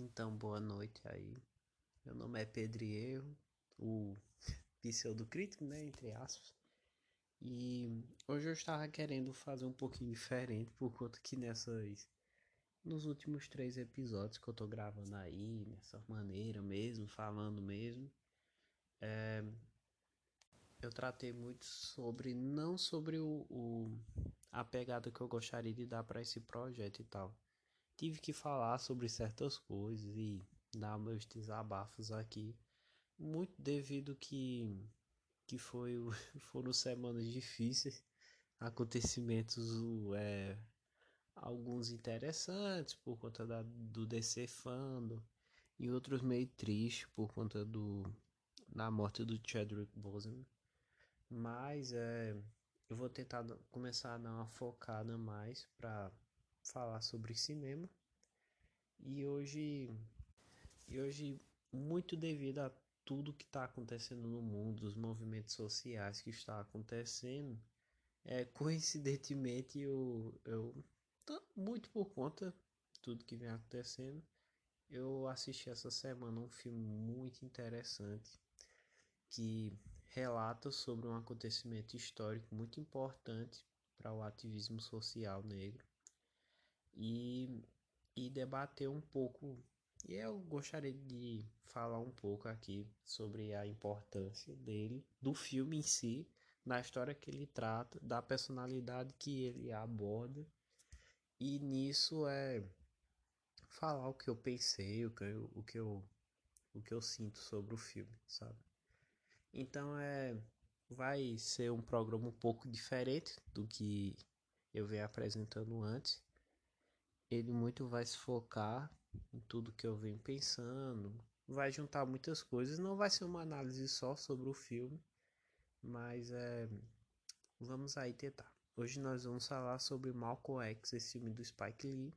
Então, boa noite aí. Meu nome é Pedro o pseudo crítico, né, entre aspas. E hoje eu estava querendo fazer um pouquinho diferente, por conta que nessas nos últimos três episódios que eu tô gravando aí, nessa maneira mesmo, falando mesmo, é, eu tratei muito sobre, não sobre o, o, a pegada que eu gostaria de dar para esse projeto e tal tive que falar sobre certas coisas e dar meus desabafos aqui, muito devido que que foi foram semanas difíceis, acontecimentos é, alguns interessantes por conta da, do DC Fando e outros meio tristes por conta do da morte do Chadwick Boseman. Mas é, eu vou tentar começar a dar uma focada mais para falar sobre cinema. E hoje, e hoje muito devido a tudo que está acontecendo no mundo, os movimentos sociais que está acontecendo, é, coincidentemente eu, eu muito por conta de tudo que vem acontecendo, eu assisti essa semana um filme muito interessante que relata sobre um acontecimento histórico muito importante para o ativismo social negro e, e debater um pouco. E eu gostaria de falar um pouco aqui sobre a importância dele, do filme em si, na história que ele trata, da personalidade que ele aborda. E nisso é falar o que eu pensei, o que eu, o que eu, o que eu sinto sobre o filme, sabe? Então é vai ser um programa um pouco diferente do que eu venho apresentando antes ele muito vai se focar em tudo que eu venho pensando, vai juntar muitas coisas, não vai ser uma análise só sobre o filme, mas é, vamos aí tentar. Hoje nós vamos falar sobre Malcolm X, esse filme do Spike Lee,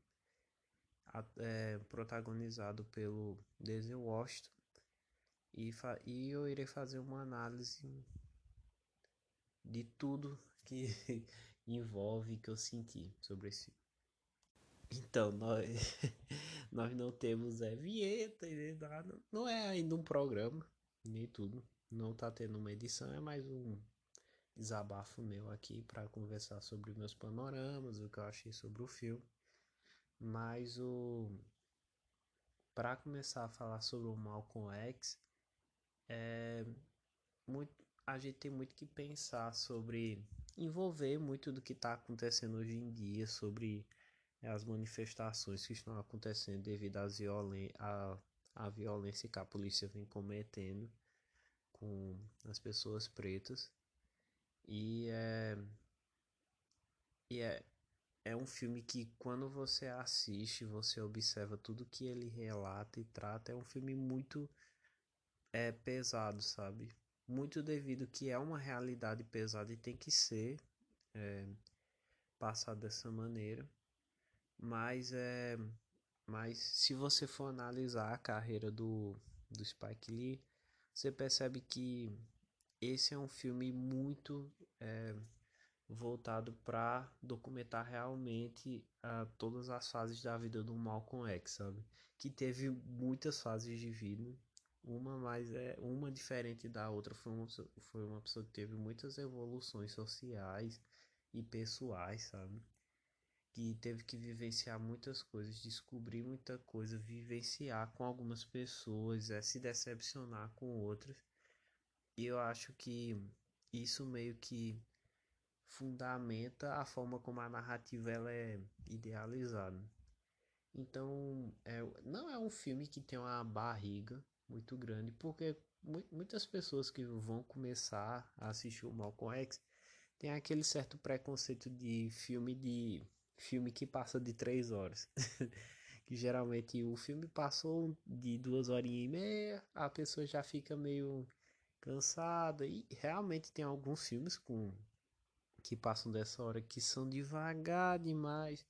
é, protagonizado pelo Denzel Washington, e, e eu irei fazer uma análise de tudo que envolve que eu senti sobre esse filme. Então, nós, nós não temos é, vinheta e nada. Não é ainda um programa, nem tudo. Não tá tendo uma edição, é mais um desabafo meu aqui para conversar sobre meus panoramas, o que eu achei sobre o filme. Mas o para começar a falar sobre o Malcolm X, é muito a gente tem muito que pensar sobre envolver muito do que está acontecendo hoje em dia, sobre é as manifestações que estão acontecendo devido violen à, à violência que a polícia vem cometendo com as pessoas pretas. E é, e é, é um filme que quando você assiste, você observa tudo que ele relata e trata, é um filme muito é pesado, sabe? Muito devido que é uma realidade pesada e tem que ser é, passado dessa maneira. Mas é. Mas se você for analisar a carreira do, do Spike Lee, você percebe que esse é um filme muito é, voltado para documentar realmente uh, todas as fases da vida do Malcolm X, sabe? Que teve muitas fases de vida, uma mais é uma diferente da outra, foi uma, foi uma pessoa que teve muitas evoluções sociais e pessoais, sabe? Que teve que vivenciar muitas coisas, descobrir muita coisa, vivenciar com algumas pessoas, é, se decepcionar com outras. E eu acho que isso meio que fundamenta a forma como a narrativa ela é idealizada. Então, é, não é um filme que tem uma barriga muito grande, porque muitas pessoas que vão começar a assistir o Malcolm X tem aquele certo preconceito de filme de filme que passa de três horas. que geralmente o filme passou de duas horinhas e meia, a pessoa já fica meio cansada. E realmente tem alguns filmes com que passam dessa hora que são devagar demais.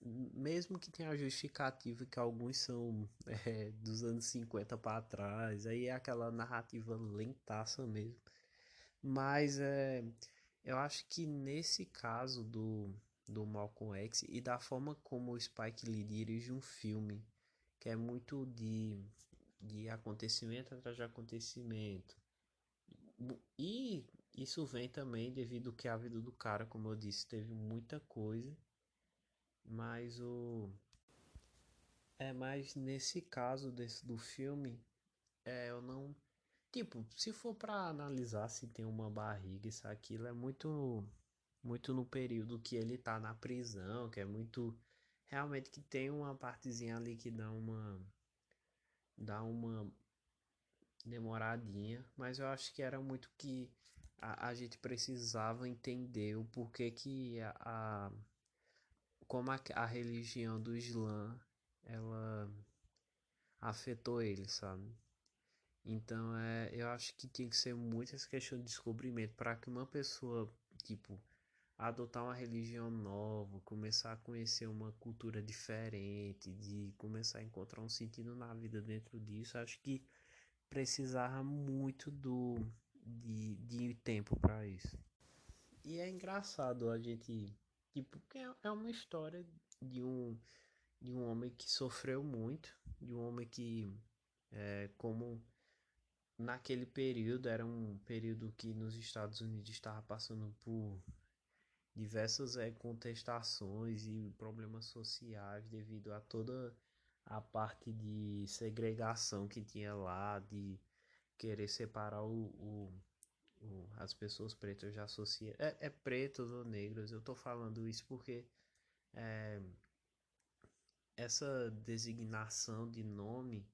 Mesmo que tenha a justificativa que alguns são é, dos anos 50 para trás, aí é aquela narrativa lentaça mesmo. Mas é, eu acho que nesse caso do, do Malcolm X e da forma como o Spike Lee dirige um filme que é muito de, de acontecimento atrás de acontecimento. E isso vem também devido que a vida do cara, como eu disse, teve muita coisa, mas o é mais nesse caso desse do filme, é, eu não tipo, se for para analisar se tem uma barriga isso aquilo é muito muito no período que ele tá na prisão, que é muito realmente que tem uma partezinha ali que dá uma dá uma demoradinha, mas eu acho que era muito que a, a gente precisava entender o porquê que a, a como a, a religião do Islã ela afetou ele, sabe? Então é, eu acho que tem que ser muito essa questão de descobrimento para que uma pessoa, tipo, adotar uma religião nova, começar a conhecer uma cultura diferente, de começar a encontrar um sentido na vida dentro disso, acho que precisava muito do de, de tempo para isso. E é engraçado a gente, tipo, é, é uma história de um de um homem que sofreu muito, de um homem que é, como naquele período era um período que nos Estados Unidos estava passando por diversas é, contestações e problemas sociais devido a toda a parte de segregação que tinha lá, de querer separar o, o, o as pessoas pretas já associa é, é pretos ou negros. Eu tô falando isso porque é, essa designação de nome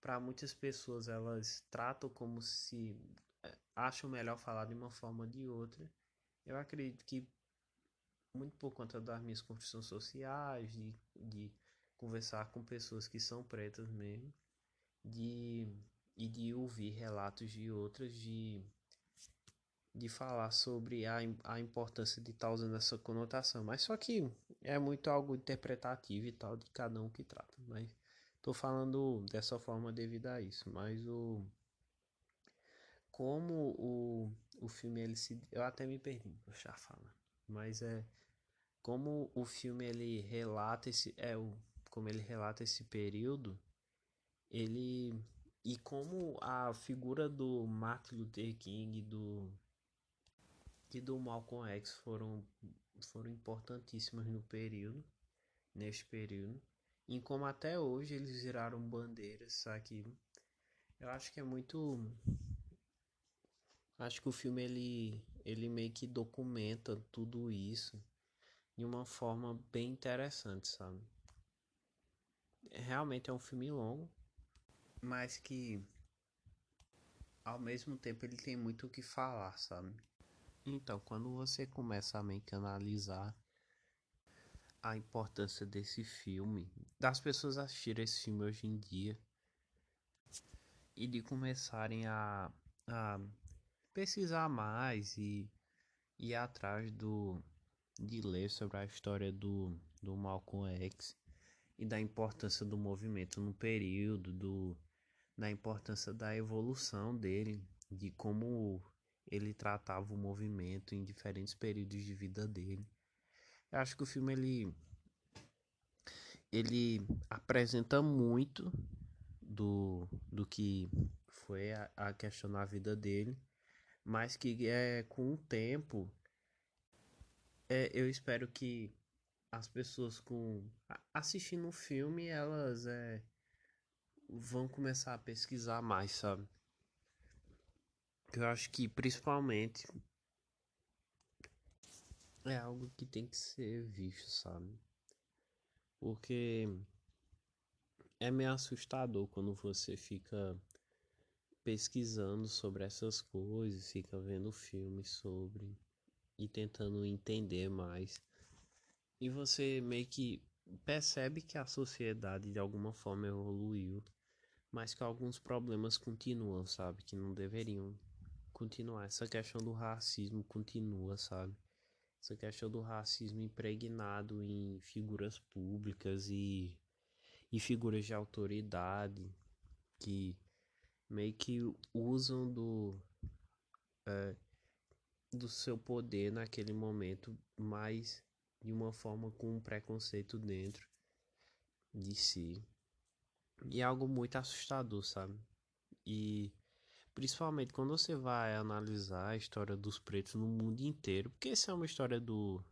para muitas pessoas elas tratam como se é, acham melhor falar de uma forma ou de outra. Eu acredito que muito por conta das minhas construções sociais, de, de conversar com pessoas que são pretas mesmo, de, e de ouvir relatos de outras, de, de falar sobre a, a importância de estar tá usando essa conotação. Mas só que é muito algo interpretativo e tal, de cada um que trata. Mas tô falando dessa forma devido a isso. Mas o. Como o, o filme ele se. Eu até me perdi, vou já. Mas é como o filme ele relata esse é o como ele relata esse período ele e como a figura do Martin Luther King do e do Malcolm X foram foram importantíssimas no período neste período e como até hoje eles viraram bandeiras aqui eu acho que é muito acho que o filme ele ele meio que documenta tudo isso de uma forma bem interessante, sabe? Realmente é um filme longo, mas que ao mesmo tempo ele tem muito o que falar, sabe? Então, quando você começa a meio que analisar a importância desse filme, das pessoas assistirem esse filme hoje em dia e de começarem a, a pesquisar mais e ir atrás do de ler sobre a história do, do Malcolm X e da importância do movimento no período, do, da importância da evolução dele, de como ele tratava o movimento em diferentes períodos de vida dele. Eu acho que o filme ele, ele apresenta muito do, do que foi a, a questão na vida dele, mas que é com o tempo é, eu espero que as pessoas com assistindo o filme elas é, vão começar a pesquisar mais, sabe? Eu acho que principalmente é algo que tem que ser visto, sabe? Porque é meio assustador quando você fica pesquisando sobre essas coisas, fica vendo filmes sobre e tentando entender mais. E você meio que percebe que a sociedade de alguma forma evoluiu, mas que alguns problemas continuam, sabe? Que não deveriam continuar. Essa questão do racismo continua, sabe? Essa questão do racismo impregnado em figuras públicas e, e figuras de autoridade que meio que usam do. É, do seu poder naquele momento, mas de uma forma com um preconceito dentro de si. E é algo muito assustador, sabe? E principalmente quando você vai analisar a história dos pretos no mundo inteiro, porque essa é uma história do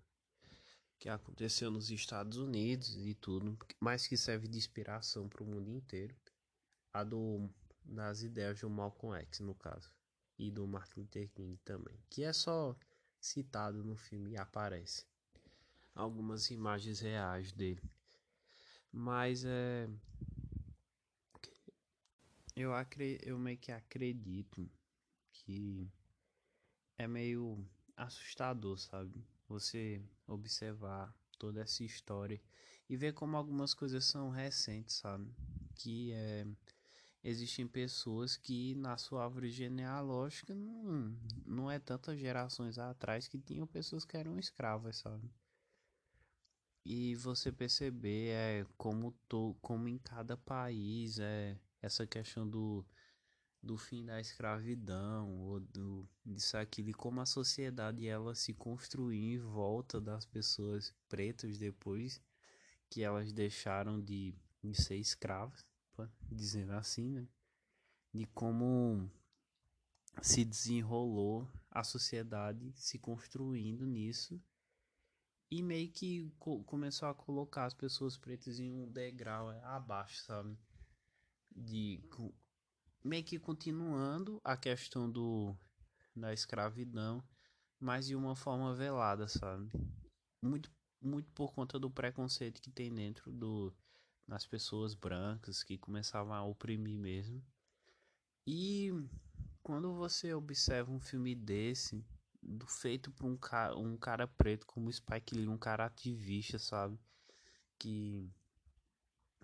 que aconteceu nos Estados Unidos e tudo, mas que serve de inspiração para o mundo inteiro. A do das ideias do Malcolm X, no caso, e do Martin Luther King também, que é só citado no filme e aparece algumas imagens reais dele. Mas é eu, acre... eu meio que acredito que é meio assustador, sabe? Você observar toda essa história e ver como algumas coisas são recentes, sabe? Que é existem pessoas que na sua árvore genealógica não, não é tantas gerações atrás que tinham pessoas que eram escravas, sabe? E você perceber é como to, como em cada país é essa questão do, do fim da escravidão ou do disso aquilo e como a sociedade ela se construiu em volta das pessoas pretas depois que elas deixaram de, de ser escravas, dizendo assim, né? De como se desenrolou a sociedade se construindo nisso e meio que co começou a colocar as pessoas pretas em um degrau abaixo, sabe? de meio que continuando a questão do da escravidão, mas de uma forma velada, sabe? Muito muito por conta do preconceito que tem dentro do das pessoas brancas que começavam a oprimir mesmo. E quando você observa um filme desse, feito por um cara, um cara preto como Spike Lee, um cara ativista, sabe? Que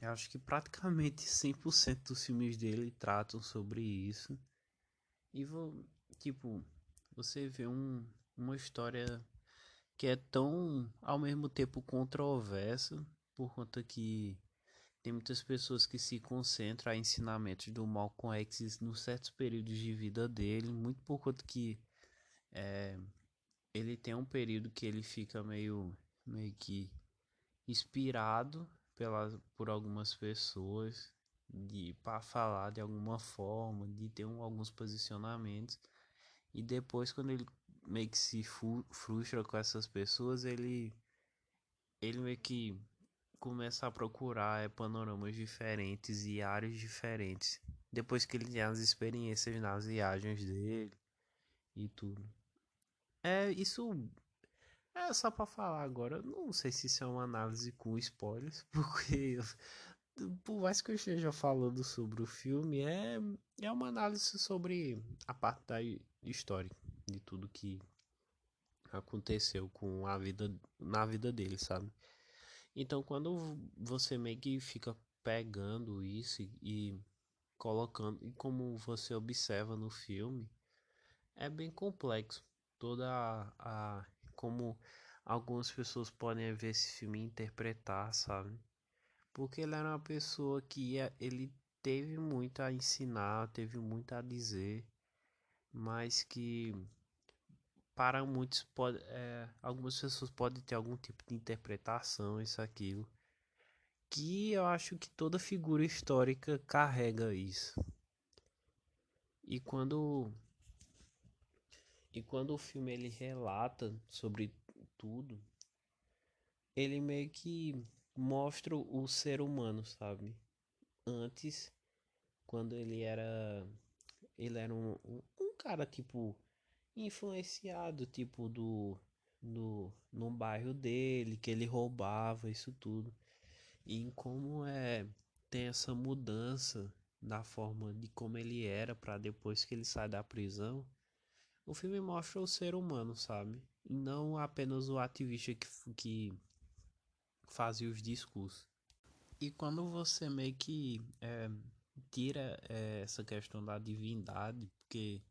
eu acho que praticamente 100% dos filmes dele tratam sobre isso. E vou, tipo, você vê um, uma história que é tão ao mesmo tempo controversa, por conta que tem muitas pessoas que se concentram a ensinamentos do Malcolm X nos certos períodos de vida dele, muito por conta que é, ele tem um período que ele fica meio, meio que inspirado pelas, por algumas pessoas de para falar de alguma forma, de ter um, alguns posicionamentos. E depois quando ele meio que se frustra com essas pessoas, ele ele meio que começa a procurar é, panoramas diferentes e áreas diferentes. Depois que ele tem as experiências nas viagens dele e tudo. É, isso é só para falar agora, não sei se isso é uma análise com spoilers, porque por mais que eu esteja falando sobre o filme, é, é uma análise sobre a parte da história de tudo que aconteceu com a vida na vida dele, sabe? Então, quando você meio que fica pegando isso e, e colocando, e como você observa no filme, é bem complexo toda a, a como algumas pessoas podem ver esse filme e interpretar, sabe? Porque ele era uma pessoa que ia, ele teve muito a ensinar, teve muito a dizer, mas que para muitos pode, é, algumas pessoas podem ter algum tipo de interpretação, isso aquilo, que eu acho que toda figura histórica carrega isso. E quando e quando o filme ele relata sobre tudo, ele meio que mostra o ser humano, sabe? Antes, quando ele era ele era um, um, um cara tipo influenciado, tipo do no, no bairro dele, que ele roubava isso tudo. E como é tem essa mudança da forma de como ele era para depois que ele sai da prisão o filme mostra o ser humano, sabe? E não apenas o ativista que, que fazia os discursos. E quando você meio que é, tira é, essa questão da divindade, porque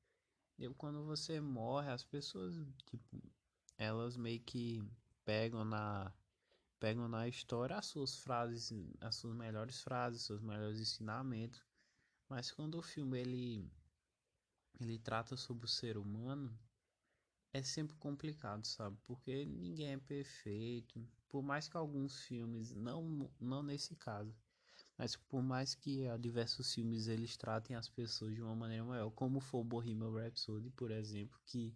eu, quando você morre, as pessoas, tipo, elas meio que pegam na pegam na história as suas frases, as suas melhores frases, seus melhores ensinamentos. Mas quando o filme ele ele trata sobre o ser humano, é sempre complicado, sabe? Porque ninguém é perfeito. Por mais que alguns filmes, não, não nesse caso, Mas por mais que a diversos filmes eles tratem as pessoas de uma maneira maior, como foi o Bohemian Rhapsody, por exemplo, que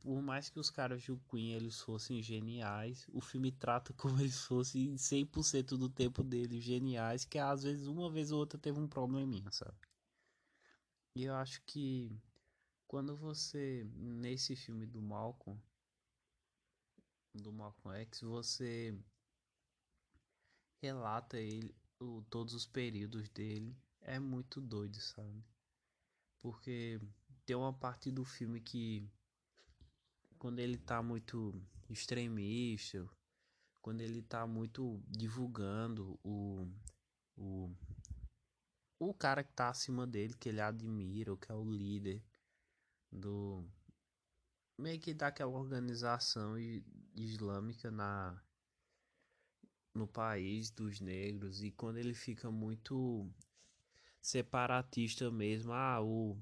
por mais que os caras do Queen eles fossem geniais, o filme trata como eles fossem 100% do tempo deles geniais, que às vezes uma vez ou outra teve um probleminha, sabe? E eu acho que quando você nesse filme do Malcolm do Malcolm X, você relata ele o, todos os períodos dele. É muito doido, sabe? Porque tem uma parte do filme que quando ele tá muito extremista, quando ele tá muito divulgando o, o, o cara que tá acima dele, que ele admira, o que é o líder do meio que daquela organização islâmica na no país dos negros e quando ele fica muito separatista mesmo, ah, o,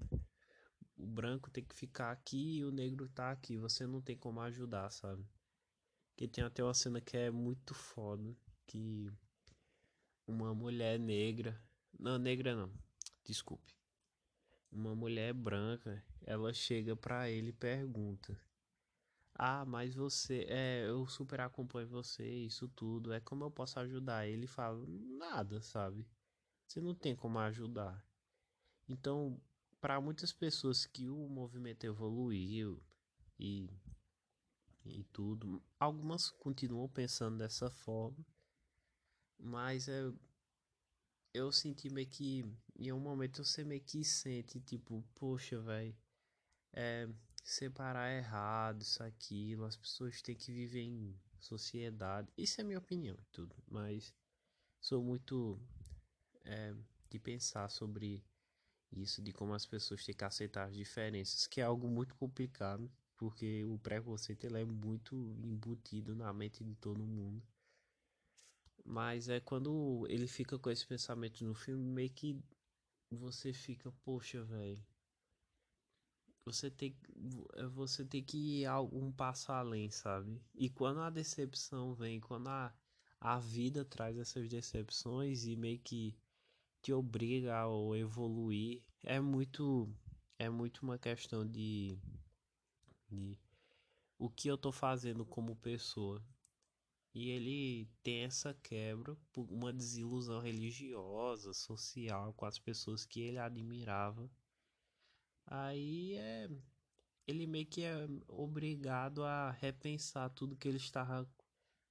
o branco tem que ficar aqui e o negro tá aqui, você não tem como ajudar, sabe? Que tem até uma cena que é muito foda, que uma mulher negra, não, negra não, desculpe. Uma mulher branca, ela chega para ele e pergunta: ah, mas você, é, eu super acompanho você, isso tudo, é como eu posso ajudar? Ele fala, nada, sabe? Você não tem como ajudar. Então, para muitas pessoas que o movimento evoluiu e, e tudo, algumas continuam pensando dessa forma, mas é, eu senti meio que, em um momento você meio que sente, tipo, poxa, velho, é separar errado, isso, aquilo. As pessoas têm que viver em sociedade. Isso é minha opinião, tudo. Mas sou muito é, de pensar sobre isso, de como as pessoas têm que aceitar as diferenças, que é algo muito complicado, porque o preconceito ele é muito embutido na mente de todo mundo. Mas é quando ele fica com esse pensamento no filme, meio que você fica, poxa, velho você tem, é, você tem que ir um passo além, sabe? E quando a decepção vem, quando a, a vida traz essas decepções e meio que te obriga a evoluir, é muito é muito uma questão de, de o que eu tô fazendo como pessoa. E ele tem essa quebra por uma desilusão religiosa, social com as pessoas que ele admirava Aí é ele meio que é obrigado a repensar tudo que ele estava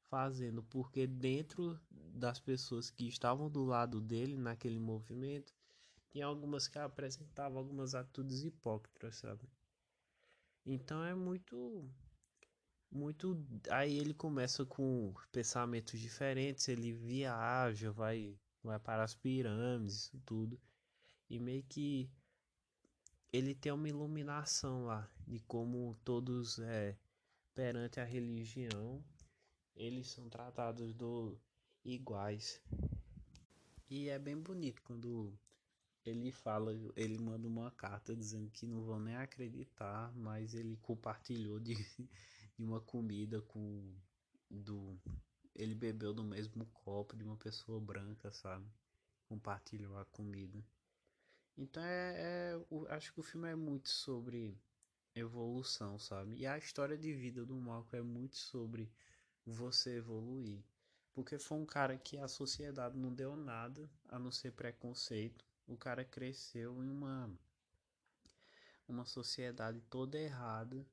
fazendo, porque dentro das pessoas que estavam do lado dele naquele movimento, tinha algumas que apresentavam algumas atitudes hipócritas, sabe? Então é muito muito aí ele começa com pensamentos diferentes, ele viaja, vai vai para as pirâmides, tudo. E meio que ele tem uma iluminação lá de como todos é, perante a religião eles são tratados do iguais. E é bem bonito quando ele fala ele manda uma carta dizendo que não vão nem acreditar mas ele compartilhou de, de uma comida com do ele bebeu do mesmo copo de uma pessoa branca sabe? Compartilhou a comida então é, é acho que o filme é muito sobre evolução, sabe? E a história de vida do Malcolm é muito sobre você evoluir. Porque foi um cara que a sociedade não deu nada a não ser preconceito. O cara cresceu em uma uma sociedade toda errada,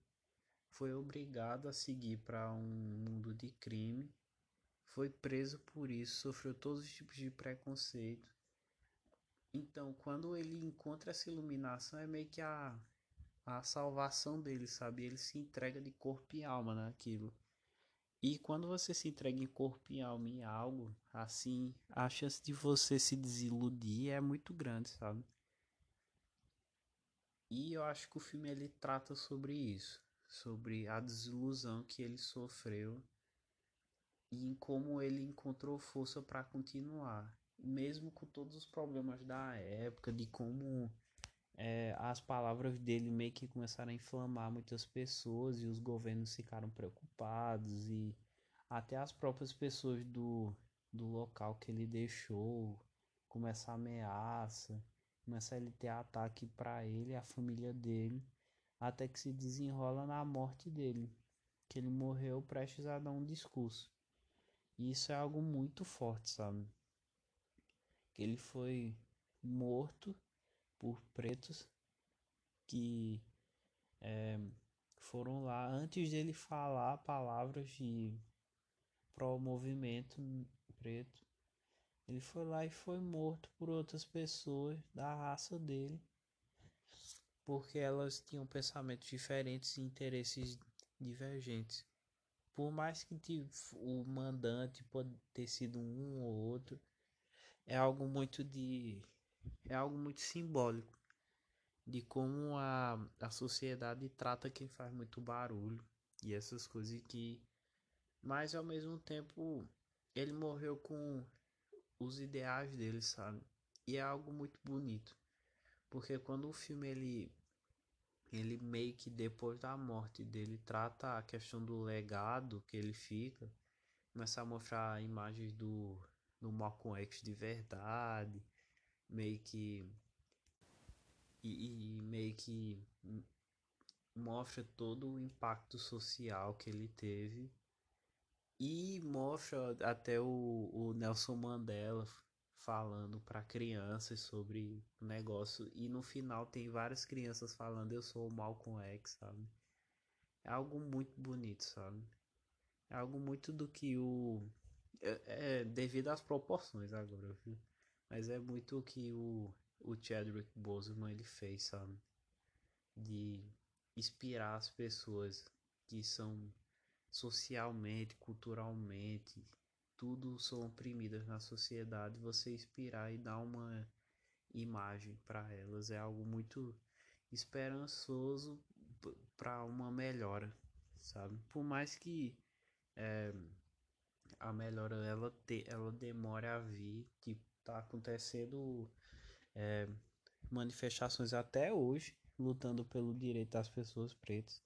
foi obrigado a seguir para um mundo de crime, foi preso por isso, sofreu todos os tipos de preconceito então, quando ele encontra essa iluminação, é meio que a, a salvação dele, sabe? Ele se entrega de corpo e alma naquilo. E quando você se entrega em corpo e alma em algo, assim, a chance de você se desiludir é muito grande, sabe? E eu acho que o filme ele trata sobre isso, sobre a desilusão que ele sofreu e em como ele encontrou força para continuar mesmo com todos os problemas da época, de como é, as palavras dele meio que começaram a inflamar muitas pessoas e os governos ficaram preocupados e até as próprias pessoas do do local que ele deixou, começa a ameaça, começa ele ter ataque para ele e a família dele, até que se desenrola na morte dele, que ele morreu prestes a dar um discurso. E isso é algo muito forte, sabe? Que ele foi morto por pretos que é, foram lá antes dele falar palavras de pro movimento preto. Ele foi lá e foi morto por outras pessoas da raça dele, porque elas tinham pensamentos diferentes e interesses divergentes. Por mais que o mandante pode ter sido um ou outro, é algo muito de é algo muito simbólico de como a, a sociedade trata quem faz muito barulho e essas coisas que mas ao mesmo tempo ele morreu com os ideais dele, sabe? E é algo muito bonito. Porque quando o filme ele ele meio que depois da morte dele trata a questão do legado que ele fica, começa a mostrar imagens do do Malcolm X de verdade, meio que e, e meio que mostra todo o impacto social que ele teve e mostra até o, o Nelson Mandela falando para crianças sobre o negócio e no final tem várias crianças falando eu sou o Malcolm X, sabe? É algo muito bonito, sabe? É algo muito do que o é, é devido às proporções agora, viu? Mas é muito o que o o Chadwick Boseman ele fez, sabe? De inspirar as pessoas que são socialmente, culturalmente, tudo são oprimidas na sociedade, você inspirar e dar uma imagem para elas é algo muito esperançoso para uma melhora, sabe? Por mais que é, a melhora ela te, ela demore a vir, tipo, tá acontecendo é, manifestações até hoje lutando pelo direito das pessoas pretas.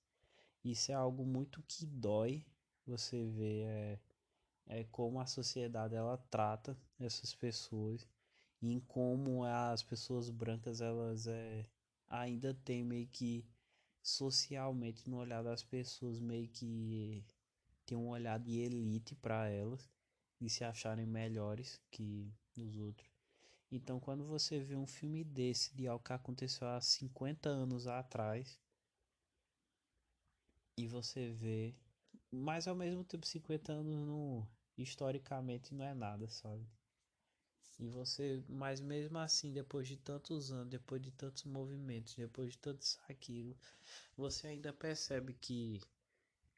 Isso é algo muito que dói. Você vê é, é como a sociedade ela trata essas pessoas e em como as pessoas brancas elas é, ainda tem meio que socialmente no olhar das pessoas meio que um olhar de elite para elas de se acharem melhores que os outros então, quando você vê um filme desse, de algo que aconteceu há 50 anos atrás, e você vê, mas ao mesmo tempo 50 anos no historicamente não é nada, sabe? E você, mas mesmo assim, depois de tantos anos, depois de tantos movimentos, depois de tanto aquilo, você ainda percebe que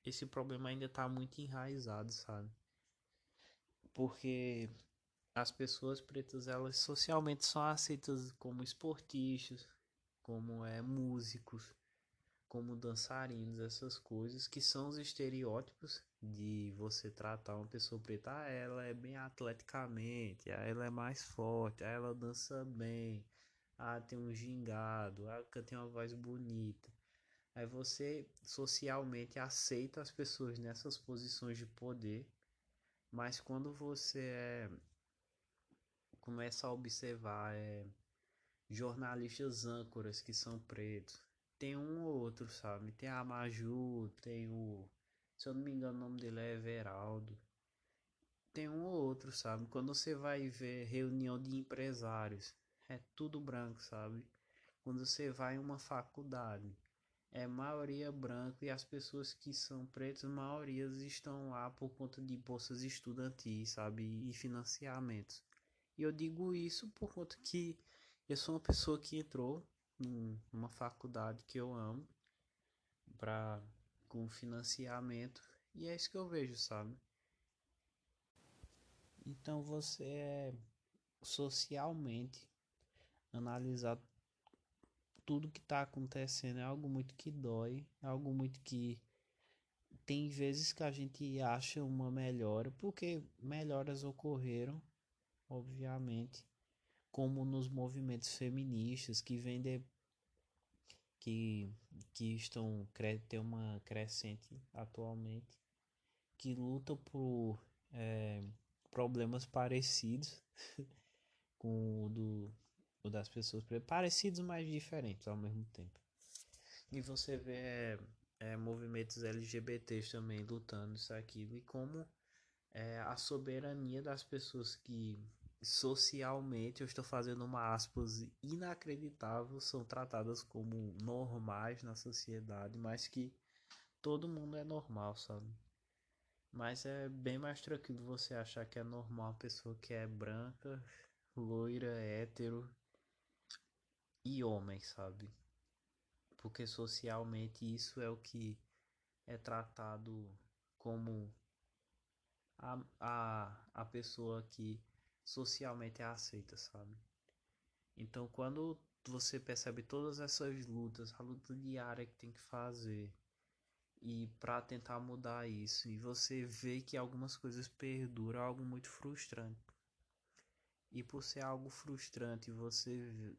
esse problema ainda está muito enraizado, sabe? Porque as pessoas pretas elas socialmente são aceitas como esportistas, como é músicos, como dançarinos, essas coisas que são os estereótipos de você tratar uma pessoa preta, ah, ela é bem atleticamente, ah, ela é mais forte, ah, ela dança bem, ah, tem um gingado, ah, tem uma voz bonita. Aí você socialmente aceita as pessoas nessas posições de poder, mas quando você é começa a observar é, jornalistas âncoras que são pretos. Tem um ou outro, sabe? Tem a Maju, tem o. Se eu não me engano, o nome dele é Everaldo. Tem um ou outro, sabe? Quando você vai ver reunião de empresários, é tudo branco, sabe? Quando você vai em uma faculdade, é maioria branco e as pessoas que são pretas, maiorias estão lá por conta de bolsas estudantis, sabe? E financiamentos. E eu digo isso por conta que eu sou uma pessoa que entrou numa faculdade que eu amo para com financiamento e é isso que eu vejo, sabe? Então você é socialmente analisar tudo que está acontecendo é algo muito que dói, é algo muito que tem vezes que a gente acha uma melhora, porque melhoras ocorreram obviamente, como nos movimentos feministas que vem de, que, que estão tem uma crescente atualmente, que lutam por, é, problemas parecidos com o do o das pessoas parecidos, mas diferentes ao mesmo tempo. E você vê é, é, movimentos LGBTs também lutando isso aquilo e como é, a soberania das pessoas que socialmente, eu estou fazendo uma aspas inacreditável, são tratadas como normais na sociedade, mas que todo mundo é normal, sabe? Mas é bem mais tranquilo você achar que é normal uma pessoa que é branca, loira, hétero e homem, sabe? Porque socialmente isso é o que é tratado como a, a, a pessoa que socialmente é aceita, sabe? Então, quando você percebe todas essas lutas, a luta diária que tem que fazer e para tentar mudar isso, e você vê que algumas coisas perduram, é algo muito frustrante. E por ser algo frustrante, você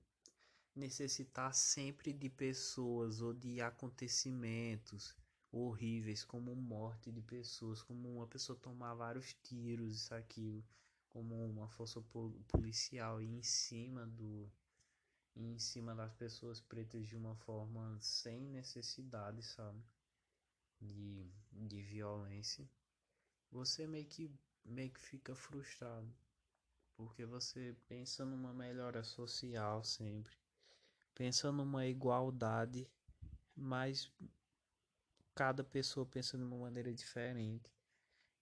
necessitar sempre de pessoas ou de acontecimentos horríveis, como morte de pessoas, como uma pessoa tomar vários tiros, isso aquilo como uma força policial em cima do em cima das pessoas pretas de uma forma sem necessidade, sabe? De, de violência. Você meio que meio que fica frustrado. Porque você pensa numa melhora social sempre. Pensa numa igualdade, mas cada pessoa pensa de uma maneira diferente.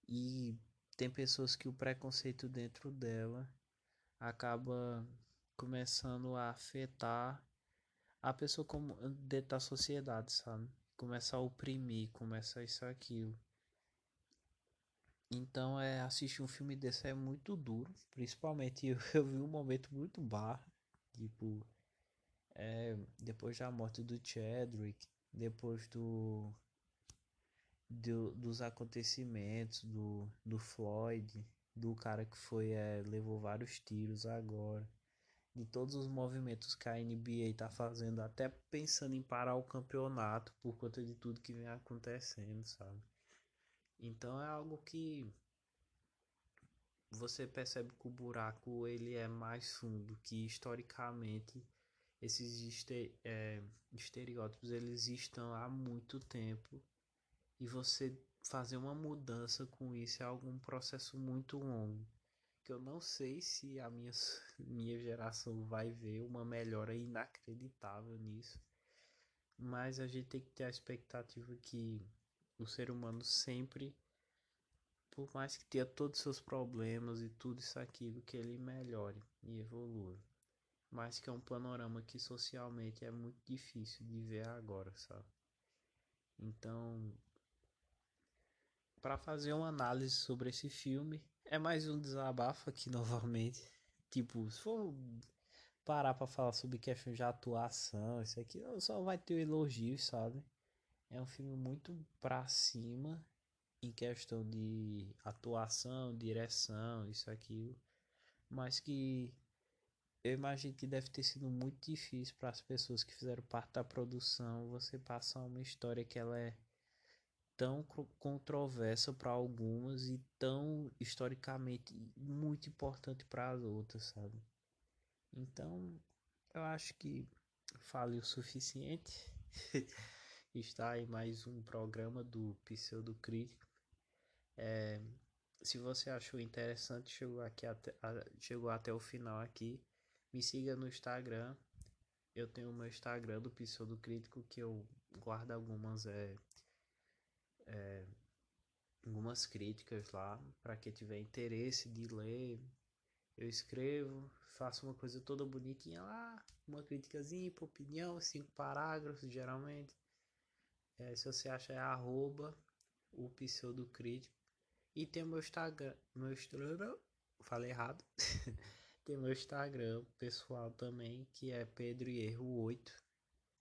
E tem pessoas que o preconceito dentro dela acaba começando a afetar a pessoa como dentro da sociedade, sabe? Começa a oprimir, começa isso aquilo. Então é assistir um filme desse é muito duro, principalmente eu, eu vi um momento muito barra, tipo é, depois da morte do Chadwick, depois do do, dos acontecimentos do, do Floyd, do cara que foi é, levou vários tiros agora, de todos os movimentos que a NBA está fazendo, até pensando em parar o campeonato por conta de tudo que vem acontecendo, sabe? Então é algo que você percebe que o buraco ele é mais fundo, que historicamente esses é, estereótipos eles estão há muito tempo e você fazer uma mudança com isso é algum processo muito longo. Que eu não sei se a minha, minha geração vai ver uma melhora inacreditável nisso. Mas a gente tem que ter a expectativa que o ser humano sempre, por mais que tenha todos os seus problemas e tudo isso aquilo, que ele melhore e evolua. Mas que é um panorama que socialmente é muito difícil de ver agora, sabe? Então, para fazer uma análise sobre esse filme. É mais um desabafo aqui novamente. Tipo, se for parar para falar sobre questão de atuação, isso aqui só vai ter elogios, sabe? É um filme muito pra cima em questão de atuação, direção, isso aquilo, mas que eu imagino que deve ter sido muito difícil para as pessoas que fizeram parte da produção você passar uma história que ela é tão controversa para algumas e tão historicamente muito importante para as outras, sabe? Então, eu acho que falei o suficiente. Está em mais um programa do Pseudo Crítico. É, se você achou interessante, chegou aqui até, chegou até o final aqui, me siga no Instagram. Eu tenho o meu Instagram do Pseudo Crítico que eu guardo algumas é, é, algumas críticas lá para quem tiver interesse de ler. Eu escrevo, faço uma coisa toda bonitinha lá, uma criticazinha para opinião, cinco parágrafos geralmente. É, se você acha é arroba o pseudo crítico. E tem meu Instagram, meu Instagram, falei errado. tem meu Instagram pessoal também, que é Pedro Erro 8,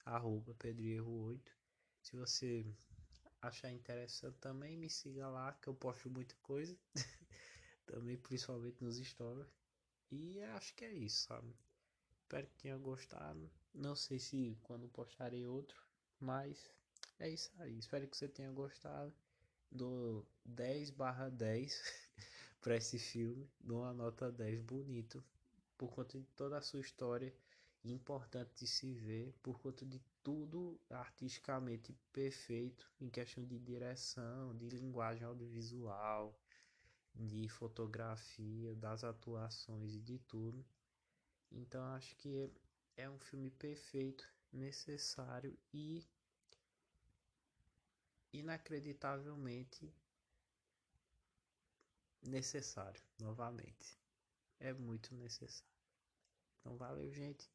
arroba Pedro Erro 8. Se você achar interessante também, me siga lá que eu posto muita coisa. também, principalmente nos stories. E acho que é isso, sabe? Espero que tenha gostado. Não sei se quando postarei outro, mas é isso aí. Espero que você tenha gostado do 10 barra 10 para esse filme, dou uma nota 10 bonito, por conta de toda a sua história importante de se ver, por conta de tudo artisticamente perfeito em questão de direção, de linguagem audiovisual, de fotografia, das atuações e de tudo. Então acho que é um filme perfeito, necessário e inacreditavelmente necessário novamente. É muito necessário. Então valeu, gente.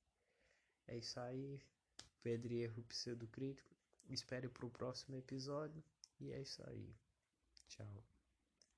É isso aí. Pedro Erro Pseudo Crítico. Espere pro próximo episódio. E é isso aí. Tchau.